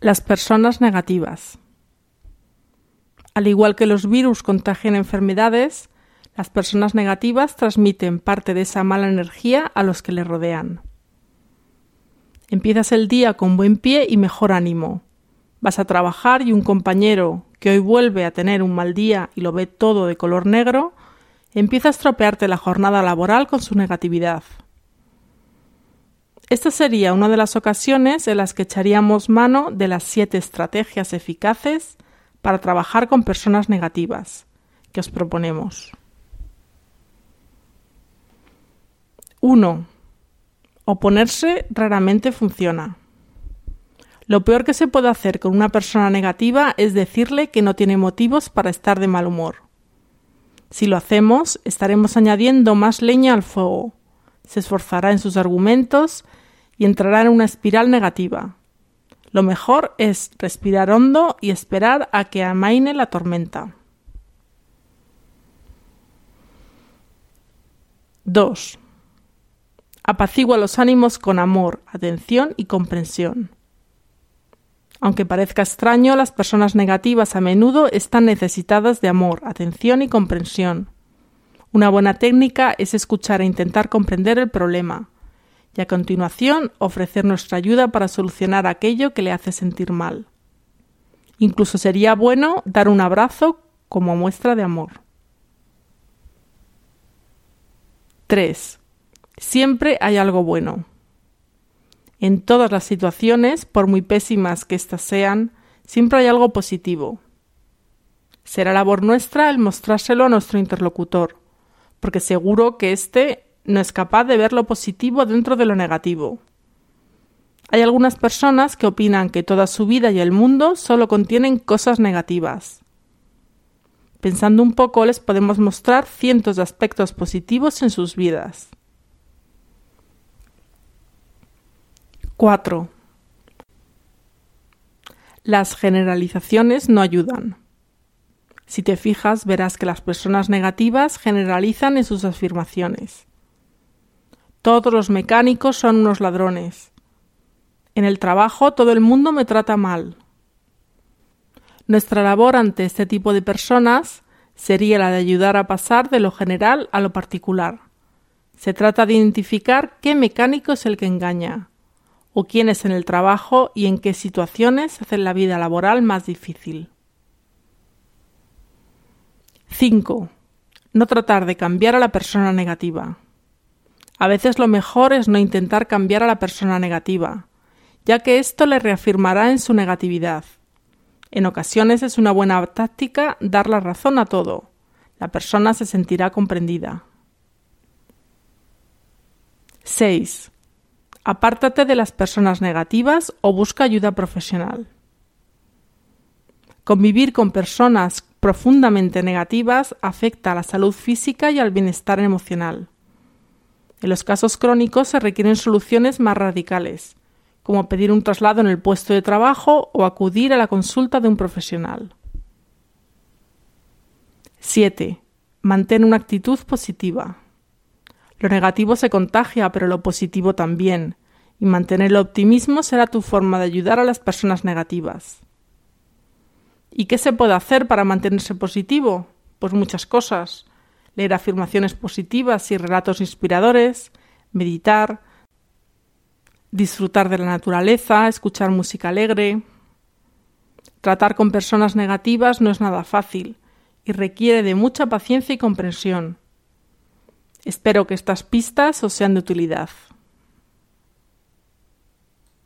Las personas negativas. Al igual que los virus contagian enfermedades, las personas negativas transmiten parte de esa mala energía a los que le rodean. Empiezas el día con buen pie y mejor ánimo. Vas a trabajar y un compañero que hoy vuelve a tener un mal día y lo ve todo de color negro, empieza a estropearte la jornada laboral con su negatividad. Esta sería una de las ocasiones en las que echaríamos mano de las siete estrategias eficaces para trabajar con personas negativas que os proponemos. 1. Oponerse raramente funciona. Lo peor que se puede hacer con una persona negativa es decirle que no tiene motivos para estar de mal humor. Si lo hacemos, estaremos añadiendo más leña al fuego. Se esforzará en sus argumentos y entrará en una espiral negativa. Lo mejor es respirar hondo y esperar a que amaine la tormenta. 2. Apacigua los ánimos con amor, atención y comprensión. Aunque parezca extraño, las personas negativas a menudo están necesitadas de amor, atención y comprensión. Una buena técnica es escuchar e intentar comprender el problema, y a continuación ofrecer nuestra ayuda para solucionar aquello que le hace sentir mal. Incluso sería bueno dar un abrazo como muestra de amor. 3. Siempre hay algo bueno. En todas las situaciones, por muy pésimas que éstas sean, siempre hay algo positivo. Será labor nuestra el mostrárselo a nuestro interlocutor, porque seguro que éste no es capaz de ver lo positivo dentro de lo negativo. Hay algunas personas que opinan que toda su vida y el mundo solo contienen cosas negativas. Pensando un poco les podemos mostrar cientos de aspectos positivos en sus vidas. 4. Las generalizaciones no ayudan. Si te fijas, verás que las personas negativas generalizan en sus afirmaciones. Todos los mecánicos son unos ladrones. En el trabajo todo el mundo me trata mal. Nuestra labor ante este tipo de personas sería la de ayudar a pasar de lo general a lo particular. Se trata de identificar qué mecánico es el que engaña, o quién es en el trabajo y en qué situaciones hacen la vida laboral más difícil. 5. No tratar de cambiar a la persona negativa. A veces lo mejor es no intentar cambiar a la persona negativa, ya que esto le reafirmará en su negatividad. En ocasiones es una buena táctica dar la razón a todo. La persona se sentirá comprendida. 6. Apártate de las personas negativas o busca ayuda profesional. Convivir con personas profundamente negativas afecta a la salud física y al bienestar emocional. En los casos crónicos se requieren soluciones más radicales, como pedir un traslado en el puesto de trabajo o acudir a la consulta de un profesional. 7. Mantén una actitud positiva. Lo negativo se contagia, pero lo positivo también, y mantener el optimismo será tu forma de ayudar a las personas negativas. ¿Y qué se puede hacer para mantenerse positivo? Pues muchas cosas leer afirmaciones positivas y relatos inspiradores, meditar, disfrutar de la naturaleza, escuchar música alegre. Tratar con personas negativas no es nada fácil y requiere de mucha paciencia y comprensión. Espero que estas pistas os sean de utilidad.